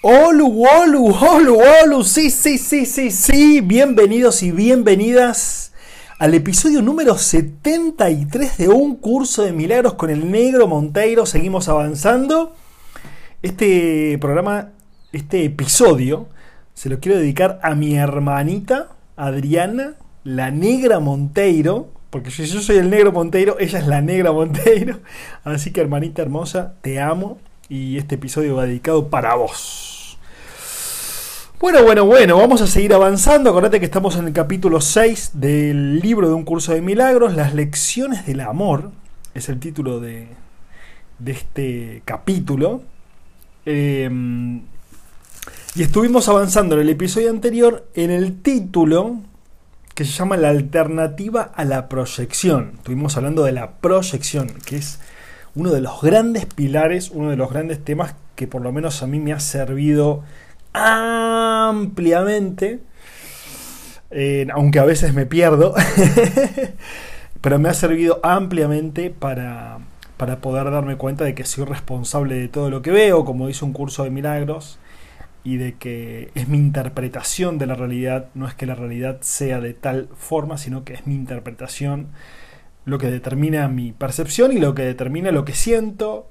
Olu, olu, olu, olu, sí, sí, sí, sí, sí, bienvenidos y bienvenidas al episodio número 73 de un curso de milagros con el negro Monteiro. Seguimos avanzando. Este programa, este episodio, se lo quiero dedicar a mi hermanita Adriana, la negra Monteiro, porque si yo soy el negro Monteiro, ella es la negra Monteiro. Así que hermanita hermosa, te amo y este episodio va dedicado para vos. Bueno, bueno, bueno, vamos a seguir avanzando. Acordate que estamos en el capítulo 6 del libro de un curso de milagros, Las lecciones del amor, es el título de, de este capítulo. Eh, y estuvimos avanzando en el episodio anterior en el título que se llama La alternativa a la proyección. Estuvimos hablando de la proyección, que es uno de los grandes pilares, uno de los grandes temas que por lo menos a mí me ha servido ampliamente, eh, aunque a veces me pierdo, pero me ha servido ampliamente para, para poder darme cuenta de que soy responsable de todo lo que veo, como dice un curso de milagros, y de que es mi interpretación de la realidad, no es que la realidad sea de tal forma, sino que es mi interpretación lo que determina mi percepción y lo que determina lo que siento,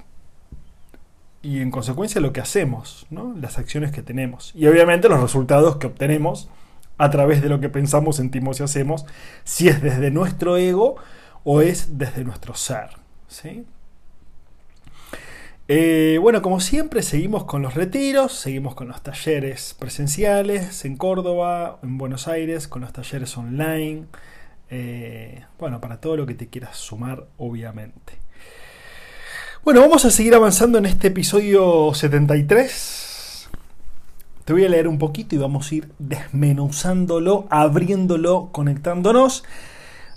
y en consecuencia lo que hacemos, las acciones que tenemos y obviamente los resultados que obtenemos a través de lo que pensamos, sentimos y hacemos, si es desde nuestro ego o es desde nuestro ser. ¿sí? Eh, bueno, como siempre, seguimos con los retiros, seguimos con los talleres presenciales en Córdoba, en Buenos Aires, con los talleres online. Eh, bueno, para todo lo que te quieras sumar, obviamente. Bueno, vamos a seguir avanzando en este episodio 73. Te voy a leer un poquito y vamos a ir desmenuzándolo, abriéndolo, conectándonos.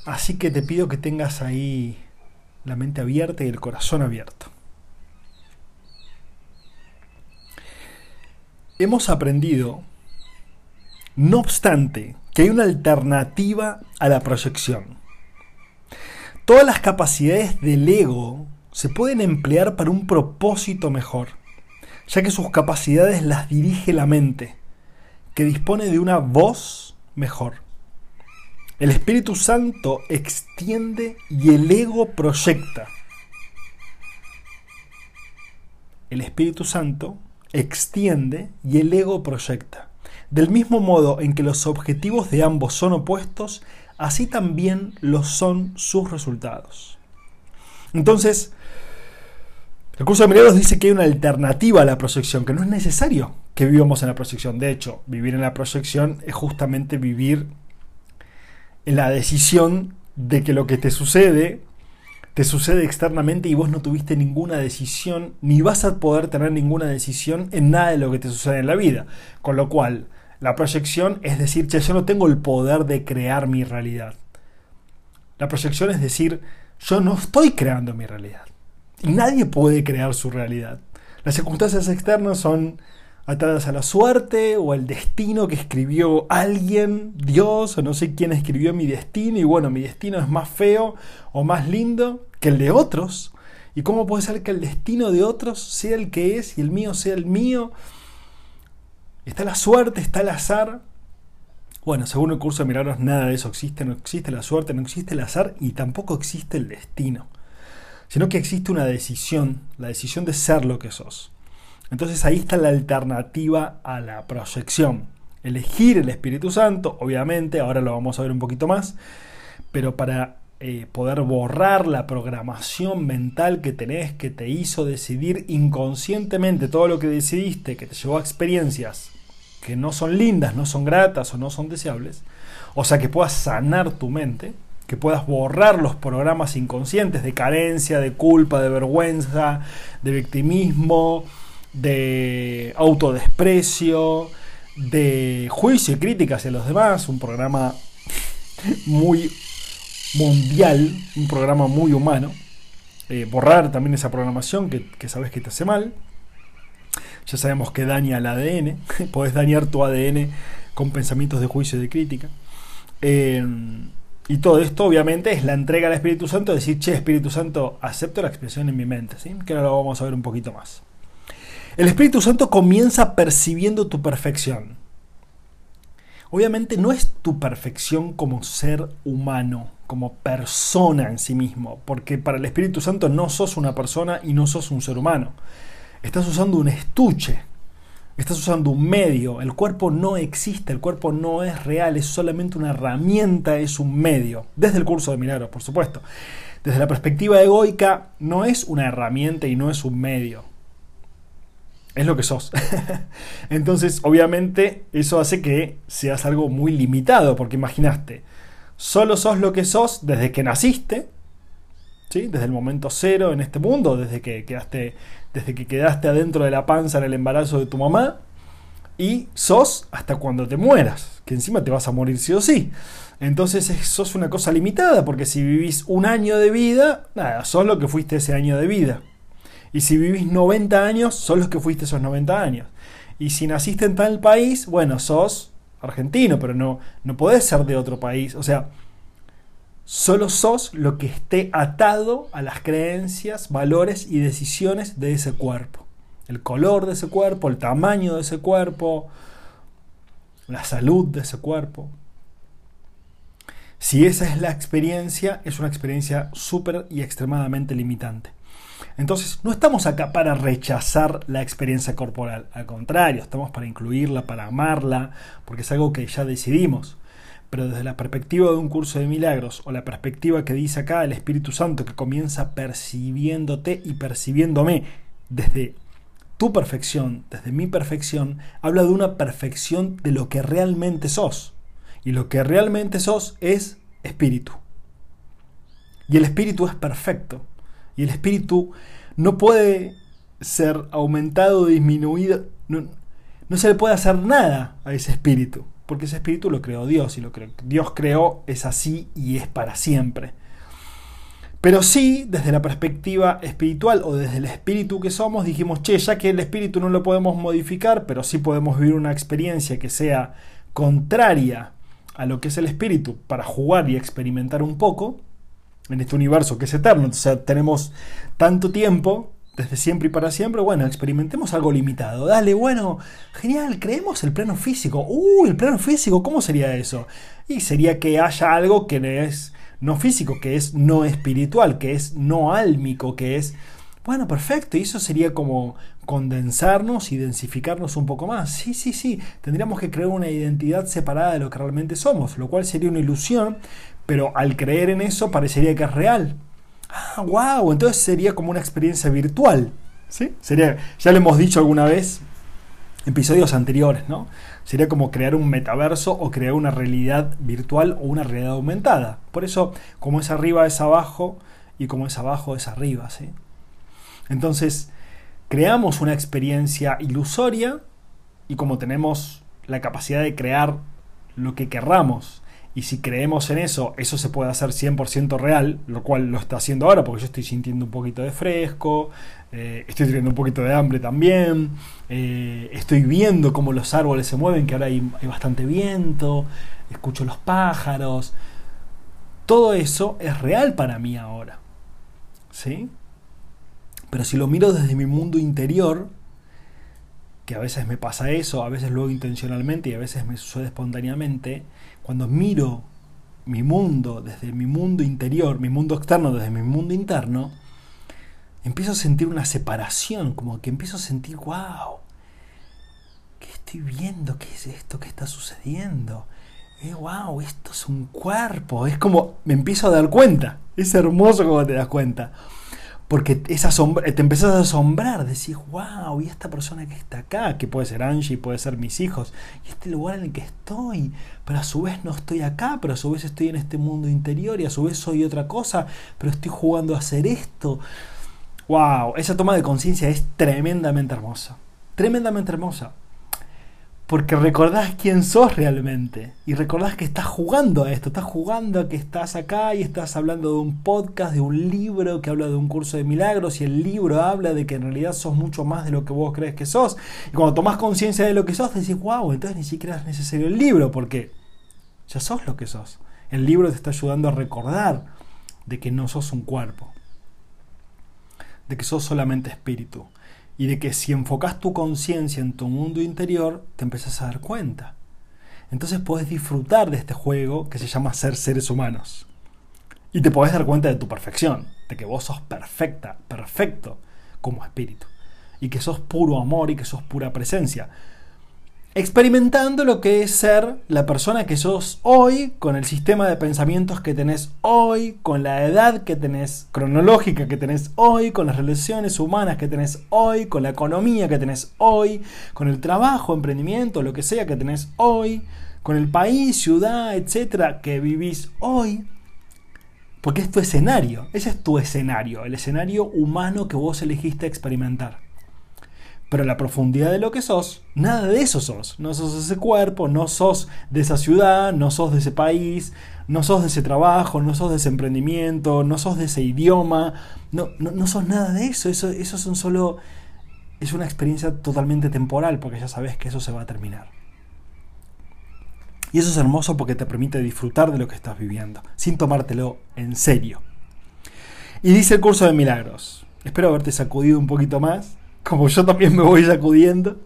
Así que te pido que tengas ahí la mente abierta y el corazón abierto. Hemos aprendido, no obstante, que hay una alternativa a la proyección. Todas las capacidades del ego se pueden emplear para un propósito mejor, ya que sus capacidades las dirige la mente, que dispone de una voz mejor. El Espíritu Santo extiende y el ego proyecta. El Espíritu Santo extiende y el ego proyecta. Del mismo modo en que los objetivos de ambos son opuestos, así también lo son sus resultados. Entonces, el curso de milagros dice que hay una alternativa a la proyección, que no es necesario que vivamos en la proyección. De hecho, vivir en la proyección es justamente vivir en la decisión de que lo que te sucede te sucede externamente y vos no tuviste ninguna decisión, ni vas a poder tener ninguna decisión en nada de lo que te sucede en la vida. Con lo cual, la proyección es decir, che, yo no tengo el poder de crear mi realidad. La proyección es decir, yo no estoy creando mi realidad. Y nadie puede crear su realidad. Las circunstancias externas son atadas a la suerte o al destino que escribió alguien, Dios, o no sé quién escribió mi destino, y bueno, mi destino es más feo o más lindo que el de otros. ¿Y cómo puede ser que el destino de otros sea el que es y el mío sea el mío? Está la suerte, está el azar. Bueno, según el curso de milagros, nada de eso existe. No existe la suerte, no existe el azar y tampoco existe el destino. Sino que existe una decisión, la decisión de ser lo que sos. Entonces ahí está la alternativa a la proyección. Elegir el Espíritu Santo, obviamente, ahora lo vamos a ver un poquito más, pero para eh, poder borrar la programación mental que tenés, que te hizo decidir inconscientemente todo lo que decidiste, que te llevó a experiencias que no son lindas, no son gratas o no son deseables, o sea que puedas sanar tu mente, que puedas borrar los programas inconscientes de carencia, de culpa, de vergüenza, de victimismo, de autodesprecio, de juicio y crítica hacia los demás, un programa muy mundial, un programa muy humano. Eh, borrar también esa programación que, sabes que te hace mal. Ya sabemos que daña el ADN, podés dañar tu ADN con pensamientos de juicio y de crítica. Eh, y todo esto obviamente es la entrega al Espíritu Santo, decir, che, Espíritu Santo, acepto la expresión en mi mente, ¿sí? que ahora lo vamos a ver un poquito más. El Espíritu Santo comienza percibiendo tu perfección. Obviamente no es tu perfección como ser humano, como persona en sí mismo, porque para el Espíritu Santo no sos una persona y no sos un ser humano. Estás usando un estuche, estás usando un medio, el cuerpo no existe, el cuerpo no es real, es solamente una herramienta, es un medio, desde el curso de milagros, por supuesto. Desde la perspectiva egoica, no es una herramienta y no es un medio, es lo que sos. Entonces, obviamente, eso hace que seas algo muy limitado, porque imaginaste, solo sos lo que sos desde que naciste, ¿sí? desde el momento cero en este mundo, desde que quedaste, desde que quedaste adentro de la panza en el embarazo de tu mamá, y sos hasta cuando te mueras, que encima te vas a morir sí o sí. Entonces sos una cosa limitada, porque si vivís un año de vida, nada, sos lo que fuiste ese año de vida. Y si vivís 90 años, sos los que fuiste esos 90 años. Y si naciste en tal país, bueno, sos argentino, pero no, no podés ser de otro país. O sea, solo sos lo que esté atado a las creencias, valores y decisiones de ese cuerpo. El color de ese cuerpo, el tamaño de ese cuerpo, la salud de ese cuerpo. Si esa es la experiencia, es una experiencia súper y extremadamente limitante. Entonces, no estamos acá para rechazar la experiencia corporal, al contrario, estamos para incluirla, para amarla, porque es algo que ya decidimos. Pero desde la perspectiva de un curso de milagros, o la perspectiva que dice acá el Espíritu Santo, que comienza percibiéndote y percibiéndome desde tu perfección, desde mi perfección, habla de una perfección de lo que realmente sos. Y lo que realmente sos es espíritu. Y el espíritu es perfecto. Y el espíritu no puede ser aumentado disminuido. No, se le puede hacer nada a ese espíritu. Porque ese espíritu lo creó Dios. Y lo que Dios creó es así y es para siempre. Pero sí, desde la perspectiva espiritual o desde el espíritu que somos, dijimos, che, ya que el espíritu no lo podemos modificar, pero sí podemos vivir una experiencia que sea contraria a lo que es el espíritu para jugar y experimentar un poco, en este universo que es eterno. O sea, tenemos tanto tiempo, desde siempre y para siempre, bueno, experimentemos algo limitado. Dale, bueno, genial, creemos el plano físico. Uy, el plano físico, ¿cómo sería eso? Y sería que haya algo que es no físico, que es no espiritual, que es no álmico, que es... Bueno, perfecto, y eso sería como condensarnos y densificarnos un poco más. Sí, sí, sí, tendríamos que crear una identidad separada de lo que realmente somos, lo cual sería una ilusión, pero al creer en eso parecería que es real. Ah, wow, entonces sería como una experiencia virtual. ¿sí? Sería, ya lo hemos dicho alguna vez, episodios anteriores, ¿no? Sería como crear un metaverso o crear una realidad virtual o una realidad aumentada. Por eso, como es arriba es abajo y como es abajo es arriba, ¿sí? Entonces, creamos una experiencia ilusoria y como tenemos la capacidad de crear lo que querramos y si creemos en eso, eso se puede hacer 100% real, lo cual lo está haciendo ahora porque yo estoy sintiendo un poquito de fresco, eh, estoy teniendo un poquito de hambre también, eh, estoy viendo cómo los árboles se mueven, que ahora hay, hay bastante viento, escucho los pájaros. Todo eso es real para mí ahora. ¿Sí? Pero si lo miro desde mi mundo interior, que a veces me pasa eso, a veces luego intencionalmente y a veces me sucede espontáneamente, cuando miro mi mundo desde mi mundo interior, mi mundo externo desde mi mundo interno, empiezo a sentir una separación, como que empiezo a sentir, wow, ¿qué estoy viendo? ¿Qué es esto que está sucediendo? Eh, wow, esto es un cuerpo, es como me empiezo a dar cuenta, es hermoso como te das cuenta. Porque te empezás a asombrar, decís, wow, y esta persona que está acá, que puede ser Angie, puede ser mis hijos, y este lugar en el que estoy, pero a su vez no estoy acá, pero a su vez estoy en este mundo interior y a su vez soy otra cosa, pero estoy jugando a hacer esto. wow, esa toma de conciencia es tremendamente hermosa. Tremendamente hermosa. Porque recordás quién sos realmente. Y recordás que estás jugando a esto. Estás jugando a que estás acá y estás hablando de un podcast, de un libro que habla de un curso de milagros. Y el libro habla de que en realidad sos mucho más de lo que vos crees que sos. Y cuando tomás conciencia de lo que sos, decís, wow, entonces ni siquiera es necesario el libro. Porque ya sos lo que sos. El libro te está ayudando a recordar de que no sos un cuerpo. De que sos solamente espíritu y de que si enfocas tu conciencia en tu mundo interior, te empezás a dar cuenta. Entonces puedes disfrutar de este juego que se llama ser seres humanos. Y te podés dar cuenta de tu perfección, de que vos sos perfecta, perfecto como espíritu. Y que sos puro amor y que sos pura presencia experimentando lo que es ser la persona que sos hoy, con el sistema de pensamientos que tenés hoy, con la edad que tenés cronológica que tenés hoy, con las relaciones humanas que tenés hoy, con la economía que tenés hoy, con el trabajo, emprendimiento, lo que sea que tenés hoy, con el país, ciudad, etcétera, que vivís hoy. Porque es tu escenario, ese es tu escenario, el escenario humano que vos elegiste experimentar. Pero la profundidad de lo que sos, nada de eso sos. No sos ese cuerpo, no sos de esa ciudad, no sos de ese país, no sos de ese trabajo, no sos de ese emprendimiento, no sos de ese idioma, no, no, sos nada de eso. Eso, eso son solo. Es una experiencia totalmente temporal, porque ya sabes que eso se va a terminar. Y eso es hermoso porque te permite disfrutar de lo que estás viviendo, sin tomártelo en serio. Y dice el curso de milagros. Espero haberte sacudido un poquito más como yo también me voy sacudiendo,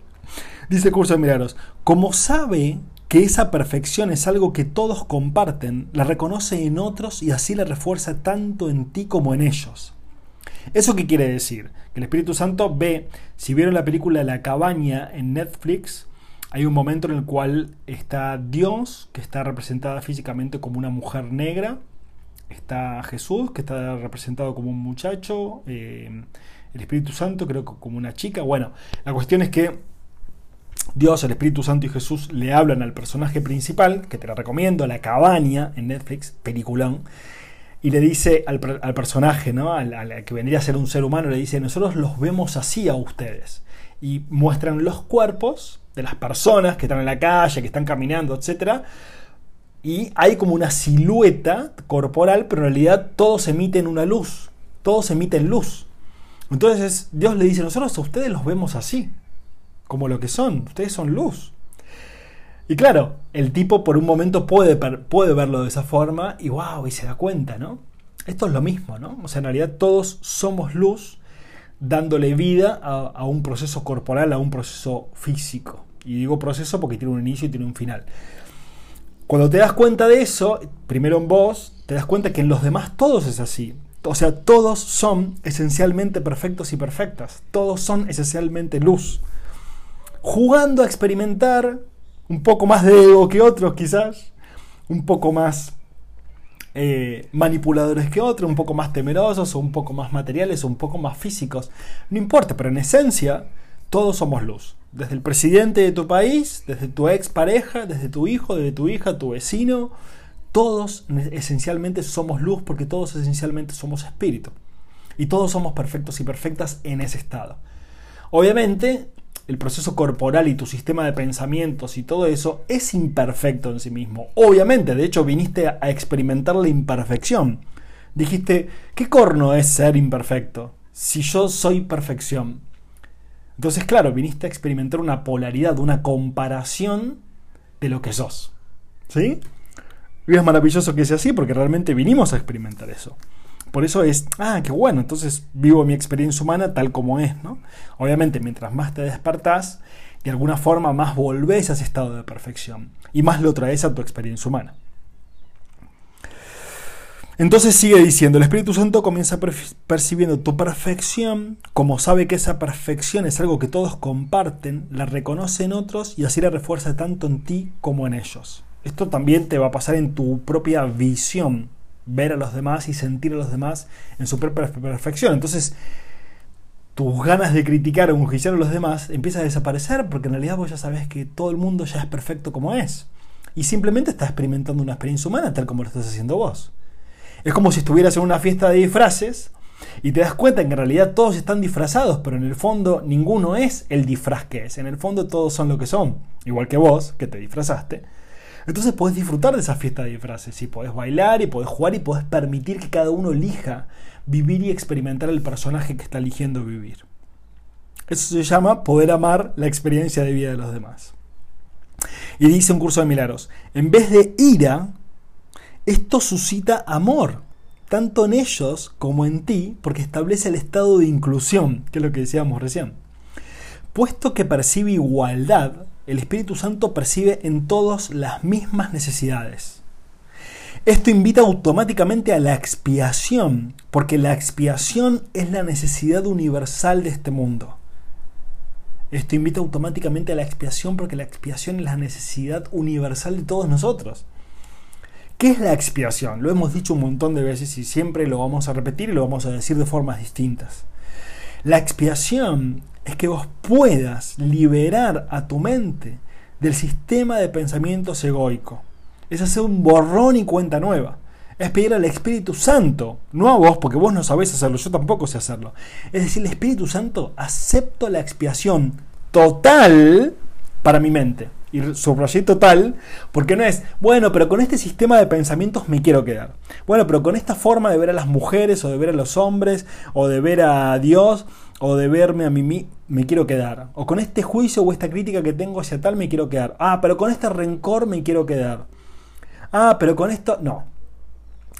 dice Curso de Milagros, como sabe que esa perfección es algo que todos comparten, la reconoce en otros y así la refuerza tanto en ti como en ellos. ¿Eso qué quiere decir? Que el Espíritu Santo ve, si vieron la película La cabaña en Netflix, hay un momento en el cual está Dios, que está representada físicamente como una mujer negra, está Jesús, que está representado como un muchacho, eh, el Espíritu Santo, creo que como una chica. Bueno, la cuestión es que Dios, el Espíritu Santo y Jesús le hablan al personaje principal, que te lo recomiendo, La Cabaña en Netflix, peliculón, y le dice al, personaje, ¿no? Al, que vendría a ser un ser humano, le dice, nosotros los vemos así a ustedes. Y muestran los cuerpos de las personas que están en la calle, que están caminando, etc. Y hay como una silueta corporal, pero en realidad todos emiten una luz, todos emiten luz. Entonces Dios le dice, nosotros a ustedes los vemos así, como lo que son, ustedes son luz. Y claro, el tipo por un momento puede, puede verlo de esa forma y wow, y se da cuenta, ¿no? Esto es lo mismo, ¿no? O sea, en realidad todos somos luz dándole vida a, a un proceso corporal, a un proceso físico. Y digo proceso porque tiene un inicio y tiene un final. Cuando te das cuenta de eso, primero en vos, te das cuenta que en los demás todos es así. O sea, todos son esencialmente perfectos y perfectas. Todos son esencialmente luz. Jugando a experimentar un poco más de ego que otros quizás. Un poco más eh, manipuladores que otros, un poco más temerosos o un poco más materiales o un poco más físicos. No importa, pero en esencia todos somos luz. Desde el presidente de tu país, desde tu ex pareja, desde tu hijo, desde tu hija, tu vecino, todos esencialmente somos luz porque todos esencialmente somos espíritu. Y todos somos perfectos y perfectas en ese estado. Obviamente, el proceso corporal y tu sistema de pensamientos y todo eso es imperfecto en sí mismo. Obviamente, de hecho, viniste a experimentar la imperfección. Dijiste, ¿qué corno es ser imperfecto? Si yo soy perfección. Entonces, claro, viniste a experimentar una polaridad, una comparación de lo que sos. ¿Sí? Y es maravilloso que sea así porque realmente vinimos a experimentar eso. Por eso es, ah, qué bueno, entonces vivo mi experiencia humana tal como es, ¿no? Obviamente, mientras más te despertás, de alguna forma más volvés a ese estado de perfección y más lo traes a tu experiencia humana. Entonces sigue diciendo, el Espíritu Santo comienza percibiendo tu perfección, como sabe que esa perfección es algo que todos comparten, la reconoce en otros y así la refuerza tanto en ti como en ellos. Esto también te va a pasar en tu propia visión, ver a los demás y sentir a los demás en su propia perfección. Entonces, tus ganas de criticar o enjuiciar a los demás empiezan a desaparecer porque en realidad vos ya sabes que todo el mundo ya es perfecto como es. Y simplemente estás experimentando una experiencia humana tal como lo estás haciendo vos. Es como si estuvieras en una fiesta de disfraces Y te das cuenta que en realidad todos están disfrazados, pero en el fondo ninguno es el disfraz que es. En el fondo todos son lo que son. Igual que vos, que te disfrazaste. Entonces podés disfrutar de esa fiesta de disfraces. Y podés bailar y podés jugar y podés permitir que cada uno elija vivir y experimentar el personaje que está eligiendo vivir. Eso se llama poder amar la experiencia de vida de los demás. Y dice un curso de milagros, en vez de ira, esto suscita amor tanto en ellos como en ti, porque establece el estado de inclusión, que es lo que decíamos recién. Puesto que percibe igualdad, el Espíritu Santo percibe en todos las mismas necesidades. Esto invita automáticamente a la expiación, porque la expiación es la necesidad universal de este mundo. Esto invita automáticamente a la expiación porque la expiación es la necesidad universal de todos nosotros. ¿Qué es la expiación? Lo hemos dicho un montón de veces y siempre lo vamos a repetir y lo vamos a decir de formas distintas. La expiación es que vos puedas liberar a tu mente del sistema de pensamientos egoico. Es hacer un borrón y cuenta nueva. Es pedir al Espíritu Santo, no a vos, porque vos no sabés hacerlo, yo tampoco sé hacerlo. Es decir, el Espíritu Santo, acepto la expiación total para mi mente y subrayé total, porque no es, bueno, pero con este sistema de pensamientos me quiero quedar. Bueno, pero con esta forma de ver a las mujeres, o de ver a los hombres, o de ver a Dios, o de verme a mí, me quiero quedar. O con este juicio o esta crítica que tengo hacia tal, me quiero quedar. Ah, pero con este rencor me quiero quedar. Ah, pero con esto, no.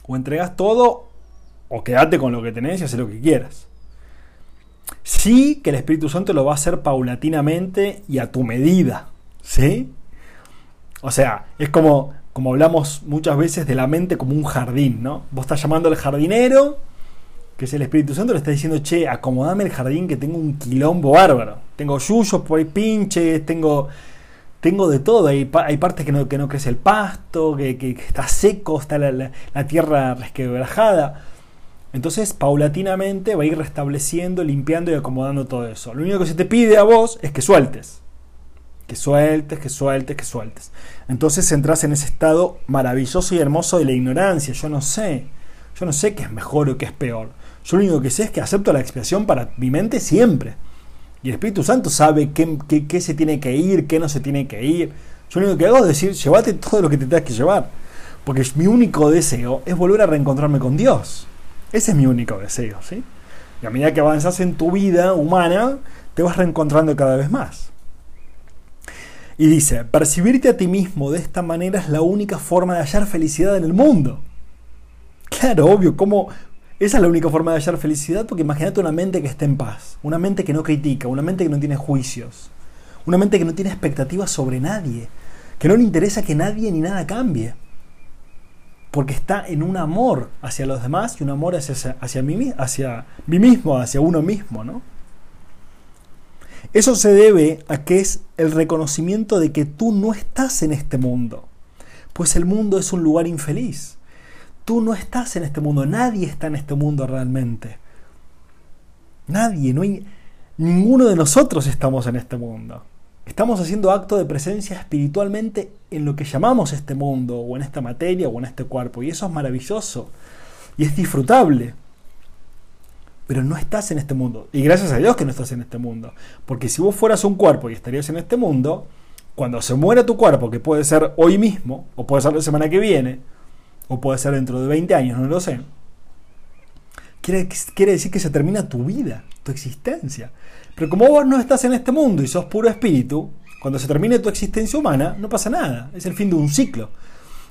O entregas todo, o quédate con lo que tenés y haces lo que quieras. Sí que el Espíritu Santo lo va a hacer paulatinamente y a tu medida. ¿Sí? O sea, es como, como hablamos muchas veces de la mente como un jardín, ¿no? Vos estás llamando al jardinero, que es el Espíritu Santo, le está diciendo, che, acomodame el jardín que tengo un quilombo bárbaro. Tengo yuyos por ahí pinches, tengo, tengo de todo. Hay, hay partes que no, que no crece el pasto, que, que, está seco, está la, la, la tierra resquebrajada. Entonces, paulatinamente va a ir restableciendo, limpiando y acomodando todo eso. Lo único que se te pide a vos es que sueltes. Que sueltes, que sueltes, que sueltes. Entonces entras en ese estado maravilloso y hermoso de la ignorancia. Yo no sé. Yo no sé qué es mejor o qué es peor. Yo lo único que sé es que acepto la expiación para mi mente siempre. Y el Espíritu Santo sabe qué, qué, se tiene que ir, qué no se tiene que ir. Yo lo único que hago es decir, llévate todo lo que te tengas que llevar. Porque mi único deseo es volver a reencontrarme con Dios. Ese es mi único deseo, ¿sí? Y a medida que avanzas en tu vida humana, te vas reencontrando cada vez más. Y dice, percibirte a ti mismo de esta manera es la única forma de hallar felicidad en el mundo. Claro, obvio, ¿cómo? Esa es la única forma de hallar felicidad porque imagínate una mente que esté en paz, una mente que no critica, una mente que no tiene juicios, una mente que no tiene expectativas sobre nadie, que no le interesa que nadie ni nada cambie, porque está en un amor hacia los demás y un amor hacia, hacia, mí, hacia mí mismo, hacia uno mismo, ¿no? Eso se debe a que es el reconocimiento de que tú no estás en este mundo, pues el mundo es un lugar infeliz. Tú no estás en este mundo, nadie está en este mundo realmente. Nadie, no hay ninguno de nosotros estamos en este mundo. Estamos haciendo acto de presencia espiritualmente en lo que llamamos este mundo, o en esta materia, o en este cuerpo, y eso es maravilloso y es disfrutable pero no estás en este mundo. Y gracias a Dios que no estás en este mundo. Porque si vos fueras un cuerpo y estarías en este mundo, cuando se muera tu cuerpo, que puede ser hoy mismo, o puede ser la semana que viene, o puede ser dentro de 20 años, no lo sé, quiere, quiere decir que se termina tu vida, tu existencia. Pero como vos no estás en este mundo y sos puro espíritu, cuando se termine tu existencia humana, no pasa nada. Es el fin de un ciclo.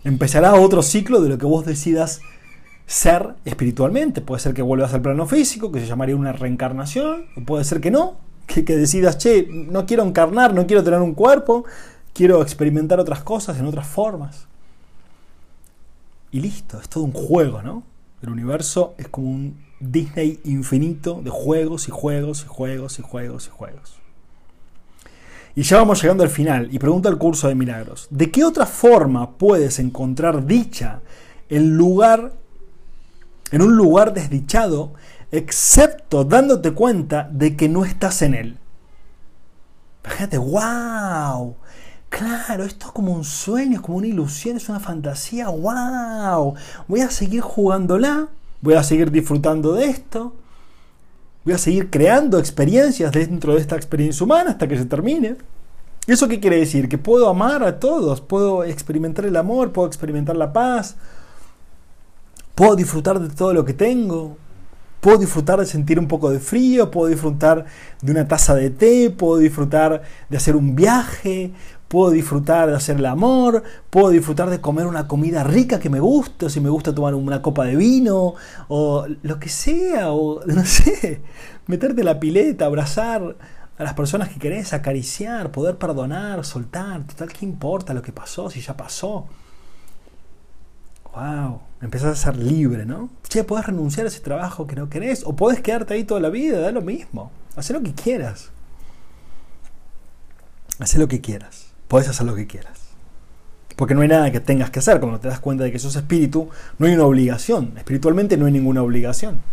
Empezará otro ciclo de lo que vos decidas ser espiritualmente. Puede ser que vuelvas al plano físico, que se llamaría una reencarnación, o puede ser que no, que, que, decidas, che, no quiero encarnar, no quiero tener un cuerpo, quiero experimentar otras cosas en otras formas. Y listo, es todo un juego, ¿no? El universo es como un Disney infinito de juegos y juegos y juegos y juegos y juegos. Y ya vamos llegando al final y pregunta el curso de milagros, ¿de qué otra forma puedes encontrar dicha en lugar en un lugar desdichado, excepto dándote cuenta de que no estás en él. Fíjate, wow. Claro, esto es como un sueño, es como una ilusión, es una fantasía. ¡Wow! Voy a seguir jugándola voy a seguir disfrutando de esto, voy a seguir creando experiencias dentro de esta experiencia humana hasta que se termine. ¿Y eso qué quiere decir? Que puedo amar a todos, puedo experimentar el amor, puedo experimentar la paz, puedo disfrutar de todo lo que tengo, puedo disfrutar de sentir un poco de frío, puedo disfrutar de una taza de té, puedo disfrutar de hacer un viaje, puedo disfrutar de hacer el amor, puedo disfrutar de comer una comida rica que me guste, o si me gusta tomar una copa de vino, o lo que sea, o no sé, meterte la pileta, abrazar a las personas que querés, acariciar, poder perdonar, soltar, total, ¿qué importa lo que pasó? Si ya pasó. ¡Wow! Empezás a ser libre, ¿no? Che, podés renunciar a ese trabajo que no querés, o podés quedarte ahí toda la vida, da lo mismo. Haz lo que quieras. Haz lo que quieras. Podés hacer lo que quieras. Porque no hay nada que tengas que hacer. Cuando te das cuenta de que sos espíritu, no hay una obligación. Espiritualmente no hay ninguna obligación.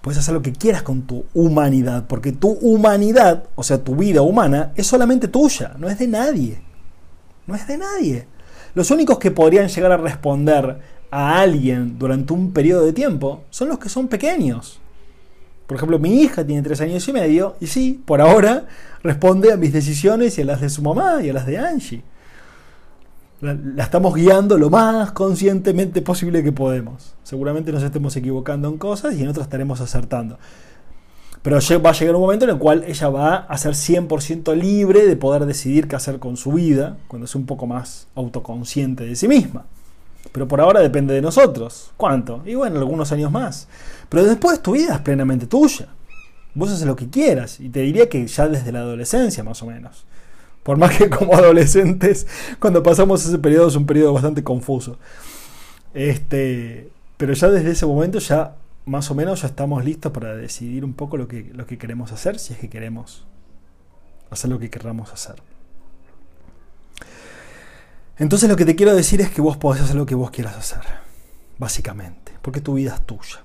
Puedes hacer lo que quieras con tu humanidad, porque tu humanidad, o sea, tu vida humana, es solamente tuya, no es de nadie. No es de nadie. Los únicos que podrían llegar a responder a alguien durante un periodo de tiempo son los que son pequeños. Por ejemplo, mi hija tiene tres años y medio y sí, por ahora responde a mis decisiones y a las de su mamá y a las de Angie la, estamos guiando lo más conscientemente posible que podemos. Seguramente nos estemos equivocando en cosas y en otras estaremos acertando. Pero va a llegar un momento en el cual ella va a ser 100% libre de poder decidir qué hacer con su vida, cuando es un poco más autoconsciente de sí misma. Pero por ahora depende de nosotros. ¿Cuánto? Y bueno, algunos años más. Pero después tu vida es plenamente tuya. Vos haces lo que quieras. Y te diría que ya desde la adolescencia, más o menos. Por más que como adolescentes, cuando pasamos ese periodo es un periodo bastante confuso. Este, pero ya desde ese momento ya más o menos ya estamos listos para decidir un poco lo que, lo que queremos hacer, si es que queremos hacer lo que querramos hacer. Entonces lo que te quiero decir es que vos podés hacer lo que vos quieras hacer, básicamente, porque tu vida es tuya.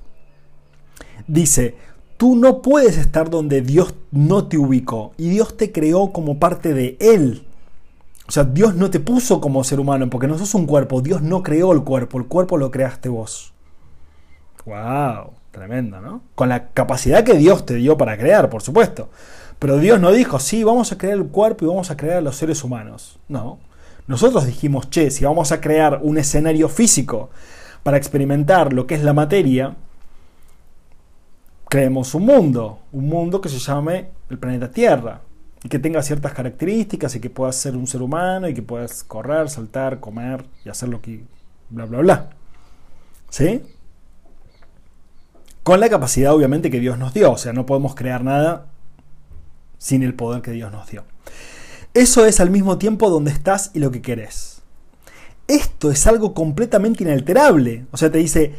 Dice, Tú no puedes estar donde Dios no te ubicó y Dios te creó como parte de Él. O sea, Dios no te puso como ser humano porque no sos un cuerpo. Dios no creó el cuerpo, el cuerpo lo creaste vos. ¡Wow! Tremendo, ¿no? Con la capacidad que Dios te dio para crear, por supuesto. Pero Dios no dijo, sí, vamos a crear el cuerpo y vamos a crear a los seres humanos. No. Nosotros dijimos, che, si vamos a crear un escenario físico para experimentar lo que es la materia, creemos un mundo, un mundo que se llame el planeta Tierra y que tenga ciertas características y que pueda ser un ser humano y que puedas correr, saltar, comer y hacer lo que bla bla bla. ¿Sí? Con la capacidad obviamente que Dios nos dio, o sea, no podemos crear nada sin el poder que Dios nos dio. Eso es al mismo tiempo donde estás y lo que querés. Esto es algo completamente inalterable. O sea, te dice,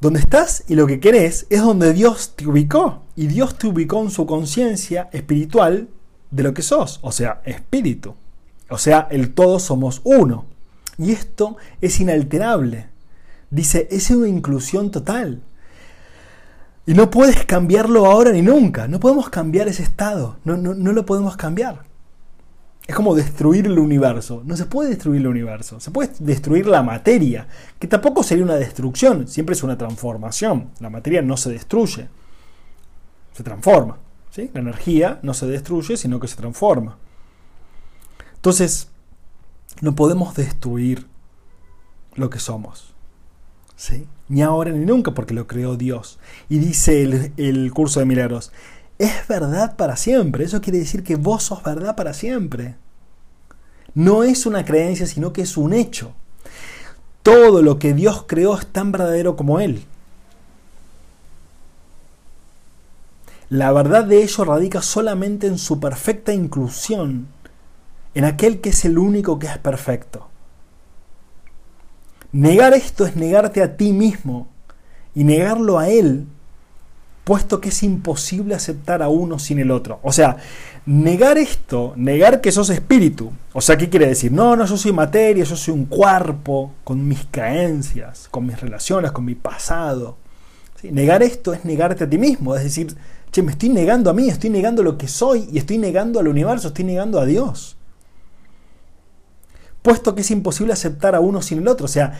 donde estás y lo que querés es donde Dios te ubicó. Y Dios te ubicó en su conciencia espiritual de lo que sos, o sea, espíritu. O sea, el todo somos uno. Y esto es inalterable. Dice, es una inclusión total. Y no puedes cambiarlo ahora ni nunca. No podemos cambiar ese estado. No, no, no lo podemos cambiar. Es como destruir el universo. No se puede destruir el universo. Se puede destruir la materia, que tampoco sería una destrucción, siempre es una transformación. La materia no se destruye, se transforma. ¿sí? La energía no se destruye, sino que se transforma. Entonces, no podemos destruir lo que somos. ¿sí? Ni ahora ni nunca, porque lo creó Dios. Y dice el, el curso de milagros, es verdad para siempre. Eso quiere decir que vos sos verdad para siempre. No es una creencia, sino que es un hecho. Todo lo que Dios creó es tan verdadero como Él. La verdad de ello radica solamente en su perfecta inclusión, en aquel que es el único que es perfecto. Negar esto es negarte a ti mismo y negarlo a Él puesto que es imposible aceptar a uno sin el otro. O sea, negar esto, negar que sos espíritu, o sea, ¿qué quiere decir? No, no, yo soy materia, yo soy un cuerpo, con mis creencias, con mis relaciones, con mi pasado. Negar esto es negarte a ti mismo, es decir, che, me estoy negando a mí, estoy negando lo que soy y estoy negando al universo, estoy negando a Dios. Puesto que es imposible aceptar a uno sin el otro, o sea,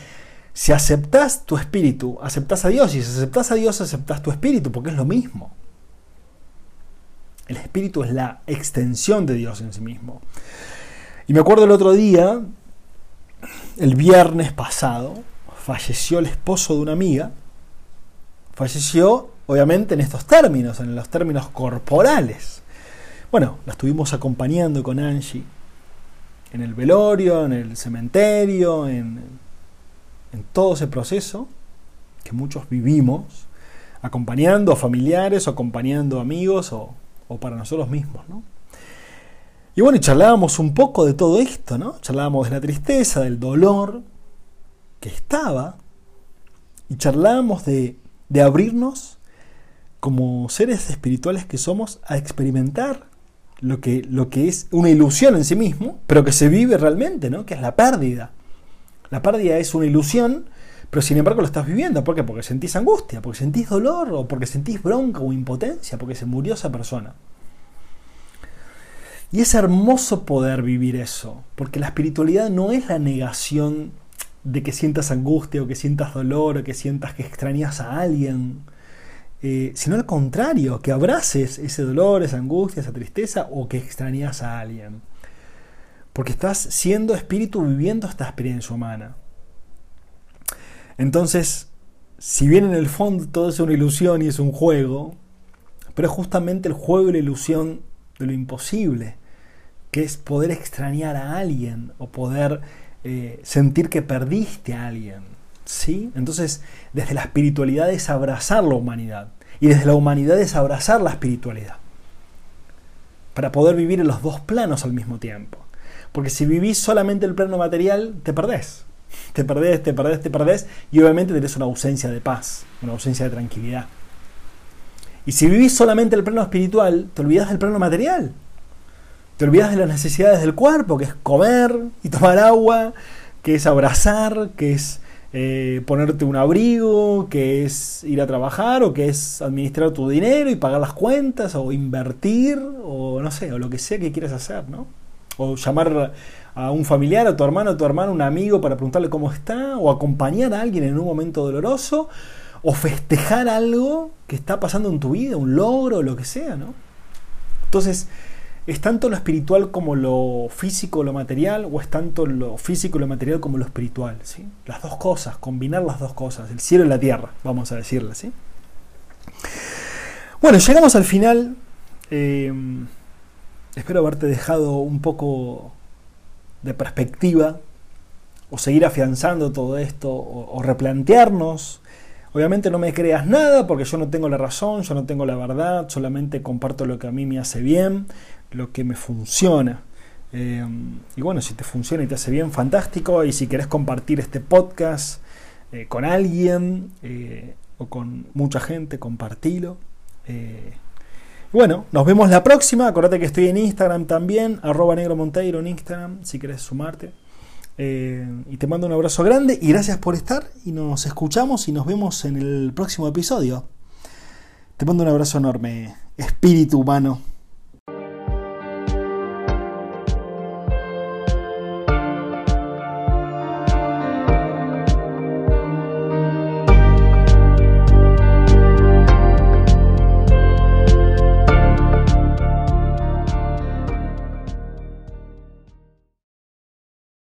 Si aceptás tu espíritu, aceptás a Dios. Y si aceptás a Dios, aceptás tu espíritu, porque es lo mismo. El espíritu es la extensión de Dios en sí mismo. Y me acuerdo el otro día, el viernes pasado, falleció el esposo de una amiga. Falleció, obviamente, en estos términos, en los términos corporales. Bueno, la estuvimos acompañando con Angie en el velorio, en el cementerio, en, en todo ese proceso que muchos vivimos, acompañando a familiares o acompañando amigos o, o para nosotros mismos, ¿no? Y bueno, charlábamos un poco de todo esto, ¿no? Charlábamos de la tristeza, del dolor que estaba, y charlábamos de, de abrirnos como seres espirituales que somos a experimentar lo que, lo que es una ilusión en sí mismo, pero que se vive realmente, ¿no? Que es la pérdida. La pérdida es una ilusión, pero sin embargo lo estás viviendo. ¿Por qué? Porque sentís angustia, porque sentís dolor, o porque sentís bronca o impotencia, porque se murió esa persona. Y es hermoso poder vivir eso, porque la espiritualidad no es la negación de que sientas angustia o que sientas dolor o que sientas que extrañas a alguien, eh, sino al contrario, que abraces ese dolor, esa angustia, esa tristeza o que extrañas a alguien. Porque estás siendo espíritu viviendo esta experiencia humana. Entonces, si bien en el fondo todo es una ilusión y es un juego, pero es justamente el juego y la ilusión de lo imposible, que es poder extrañar a alguien o poder eh, sentir que perdiste a alguien. ¿sí? Entonces, desde la espiritualidad es abrazar la humanidad y desde la humanidad es abrazar la espiritualidad para poder vivir en los dos planos al mismo tiempo. Porque si vivís solamente el plano material, te perdés. Te perdés, te perdés, te perdés y obviamente tenés una ausencia de paz, una ausencia de tranquilidad. Y si vivís solamente el plano espiritual, te olvidas del plano material. Te olvidas de las necesidades del cuerpo, que es comer y tomar agua, que es abrazar, que es eh, ponerte un abrigo, que es ir a trabajar o que es administrar tu dinero y pagar las cuentas o invertir o no sé, o lo que sea que quieras hacer, ¿no? O llamar a un familiar, a tu hermano, a tu hermano, un amigo para preguntarle cómo está, o acompañar a alguien en un momento doloroso, o festejar algo que está pasando en tu vida, un logro, lo que sea, ¿no? Entonces, ¿es tanto lo espiritual como lo físico, lo material, o es tanto lo físico, lo material como lo espiritual? ¿sí? Las dos cosas, combinar las dos cosas, el cielo y la tierra, vamos a decirle, ¿sí? Bueno, llegamos al final. Eh, espero haberte dejado un poco de perspectiva o seguir afianzando todo esto o, replantearnos. Obviamente no me creas nada porque yo no tengo la razón, yo no tengo la verdad, solamente comparto lo que a mí me hace bien, lo que me funciona. Eh, y bueno, si te funciona y te hace bien, fantástico. Y si querés compartir este podcast eh, con alguien eh, o con mucha gente, compartilo. Bueno, nos vemos la próxima. Acordate que estoy en Instagram también, arroba negro monteiro en Instagram, si querés sumarte. Eh, y te mando un abrazo grande y gracias por estar. Y nos escuchamos y nos vemos en el próximo episodio. Te mando un abrazo enorme, espíritu humano.